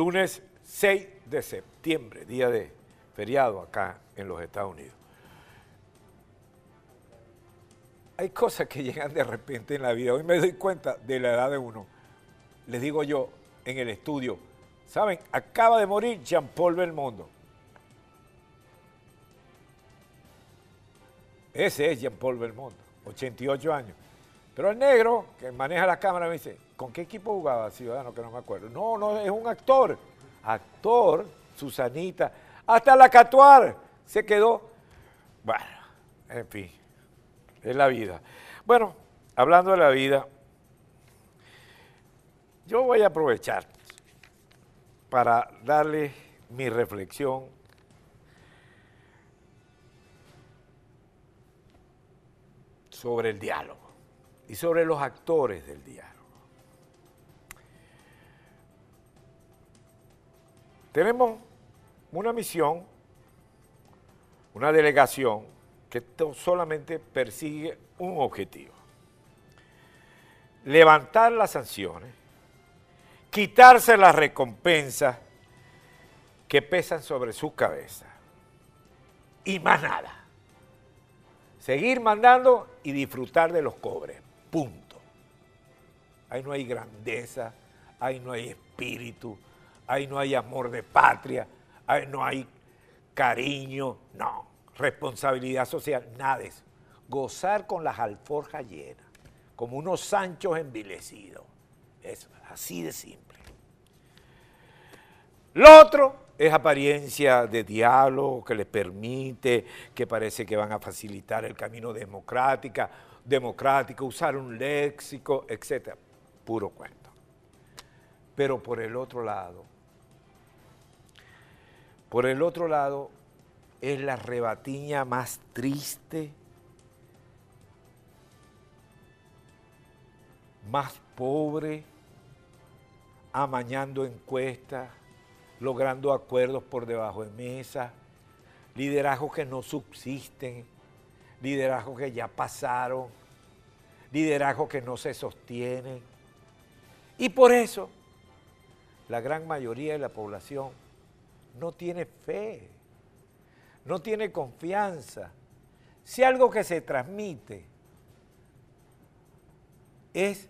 lunes 6 de septiembre, día de feriado acá en los Estados Unidos. Hay cosas que llegan de repente en la vida. Hoy me doy cuenta de la edad de uno. Les digo yo en el estudio, ¿saben? Acaba de morir Jean-Paul Belmondo. Ese es Jean-Paul Belmondo, 88 años. Pero el negro que maneja la cámara me dice, ¿con qué equipo jugaba Ciudadano? Que no me acuerdo. No, no, es un actor. Actor, Susanita, hasta la Catuar se quedó. Bueno, en fin, es la vida. Bueno, hablando de la vida, yo voy a aprovechar para darle mi reflexión sobre el diálogo y sobre los actores del diálogo. Tenemos una misión, una delegación que solamente persigue un objetivo. Levantar las sanciones, quitarse las recompensas que pesan sobre su cabeza. Y más nada seguir mandando y disfrutar de los cobres. Punto. Ahí no hay grandeza, ahí no hay espíritu, ahí no hay amor de patria, ahí no hay cariño, no. Responsabilidad social, nada de eso. Gozar con las alforjas llenas, como unos sanchos envilecidos. Eso, así de simple. Lo otro es apariencia de diálogo que les permite, que parece que van a facilitar el camino democrática, democrático, usar un léxico, etc. Puro cuento. Pero por el otro lado, por el otro lado es la rebatiña más triste, más pobre, amañando encuestas, logrando acuerdos por debajo de mesa, liderazgos que no subsisten, liderazgos que ya pasaron, liderazgos que no se sostienen. Y por eso la gran mayoría de la población no tiene fe, no tiene confianza. Si algo que se transmite es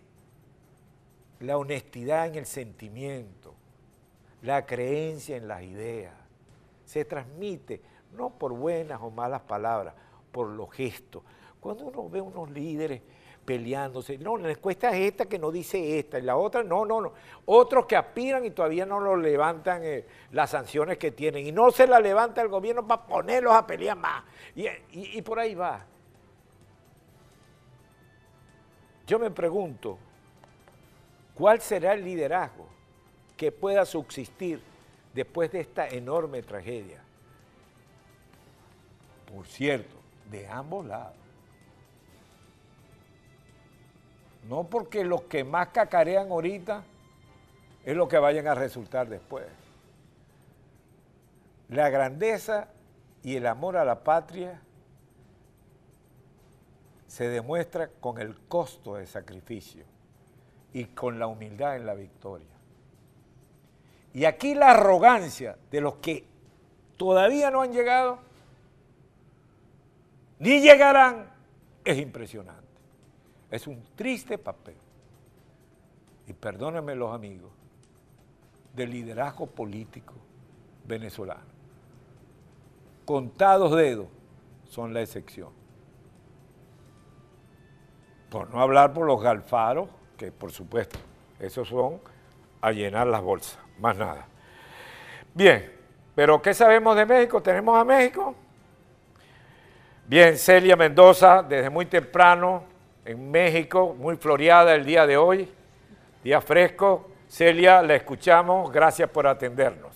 la honestidad en el sentimiento, la creencia en las ideas. Se transmite no por buenas o malas palabras, por los gestos. Cuando uno ve unos líderes peleándose, no, la encuesta es esta que no dice esta, y la otra, no, no, no. Otros que aspiran y todavía no lo levantan eh, las sanciones que tienen, y no se la levanta el gobierno para ponerlos a pelear más. y por ahí va. Yo me pregunto, ¿cuál será el liderazgo? que pueda subsistir después de esta enorme tragedia. Por cierto, de ambos lados. No porque los que más cacarean ahorita es lo que vayan a resultar después. La grandeza y el amor a la patria se demuestra con el costo de sacrificio y con la humildad en la victoria. Y aquí la arrogancia de los que todavía no han llegado, ni llegarán, es impresionante. Es un triste papel. Y perdónenme los amigos, del liderazgo político venezolano. Contados dedos son la excepción. Por no hablar por los galfaros, que por supuesto, esos son a llenar las bolsas más nada. Bien, pero ¿qué sabemos de México? ¿Tenemos a México? Bien, Celia Mendoza, desde muy temprano en México, muy floreada el día de hoy, día fresco. Celia, la escuchamos, gracias por atendernos.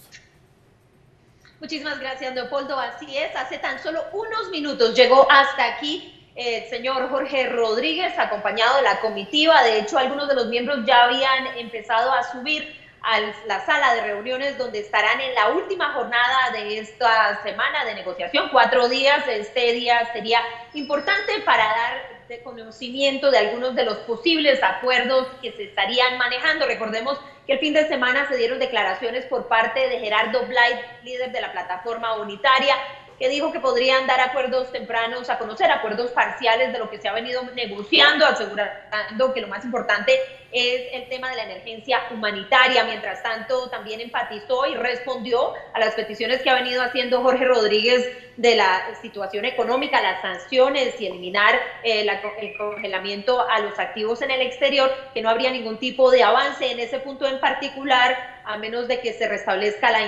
Muchísimas gracias, Leopoldo. Así es, hace tan solo unos minutos llegó hasta aquí el señor Jorge Rodríguez, acompañado de la comitiva. De hecho, algunos de los miembros ya habían empezado a subir a la sala de reuniones donde estarán en la última jornada de esta semana de negociación, cuatro días. Este día sería importante para dar de conocimiento de algunos de los posibles acuerdos que se estarían manejando. Recordemos que el fin de semana se dieron declaraciones por parte de Gerardo Blight, líder de la plataforma unitaria, que dijo que podrían dar acuerdos tempranos a conocer, acuerdos parciales de lo que se ha venido negociando, asegurando que lo más importante es el tema de la emergencia humanitaria. Mientras tanto, también enfatizó y respondió a las peticiones que ha venido haciendo Jorge Rodríguez de la situación económica, las sanciones y eliminar eh, el congelamiento a los activos en el exterior, que no habría ningún tipo de avance en ese punto en particular, a menos de que se restablezca la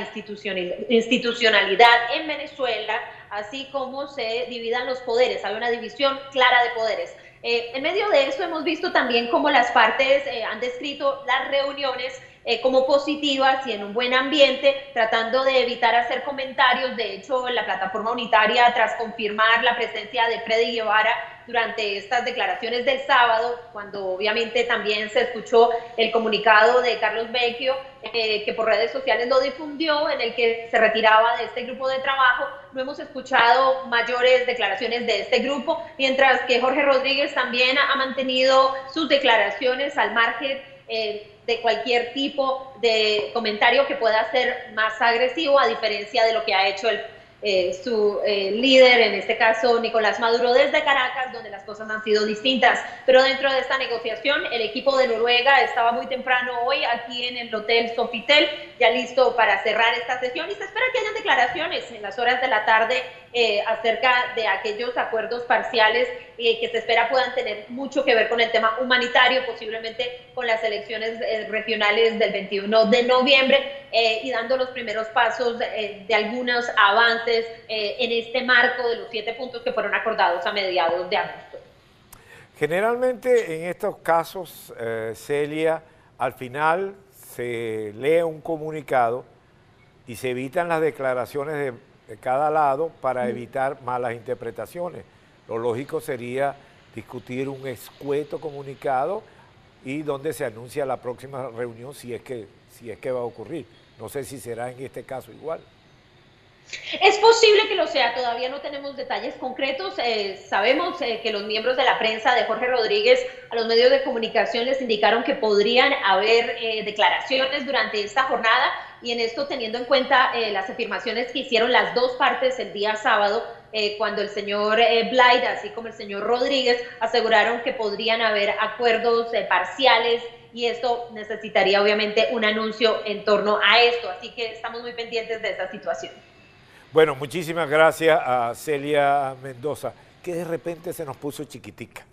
institucionalidad en Venezuela, así como se dividan los poderes. Hay una división clara de poderes. Eh, en medio de eso hemos visto también cómo las partes eh, han descrito las reuniones eh, como positivas y en un buen ambiente, tratando de evitar hacer comentarios. De hecho, la plataforma unitaria, tras confirmar la presencia de Freddy Guevara durante estas declaraciones del sábado, cuando obviamente también se escuchó el comunicado de Carlos Vecchio, eh, que por redes sociales lo difundió, en el que se retiraba de este grupo de trabajo. No hemos escuchado mayores declaraciones de este grupo, mientras que Jorge Rodríguez también ha mantenido sus declaraciones al margen. Eh, de cualquier tipo de comentario que pueda ser más agresivo, a diferencia de lo que ha hecho el eh, su eh, líder, en este caso Nicolás Maduro, desde Caracas, donde las cosas han sido distintas. Pero dentro de esta negociación, el equipo de Noruega estaba muy temprano hoy aquí en el Hotel Sofitel, ya listo para cerrar esta sesión y se espera que hayan declaraciones en las horas de la tarde eh, acerca de aquellos acuerdos parciales que se espera puedan tener mucho que ver con el tema humanitario, posiblemente con las elecciones regionales del 21 de noviembre y dando los primeros pasos de algunos avances eh, en este marco de los siete puntos que fueron acordados a mediados de agosto. Generalmente en estos casos, eh, Celia, al final se lee un comunicado y se evitan las declaraciones de, de cada lado para evitar malas interpretaciones. Lo lógico sería discutir un escueto comunicado y donde se anuncia la próxima reunión si es que, si es que va a ocurrir. No sé si será en este caso igual. Es posible que lo sea, todavía no tenemos detalles concretos. Eh, sabemos eh, que los miembros de la prensa de Jorge Rodríguez a los medios de comunicación les indicaron que podrían haber eh, declaraciones durante esta jornada y en esto teniendo en cuenta las afirmaciones que hicieron las dos partes el día sábado, cuando el señor Blight, así como el señor Rodríguez, aseguraron que podrían haber acuerdos parciales y esto necesitaría obviamente un anuncio en torno a esto. Así que estamos muy pendientes de esta situación. Bueno, muchísimas gracias a Celia Mendoza, que de repente se nos puso chiquitica.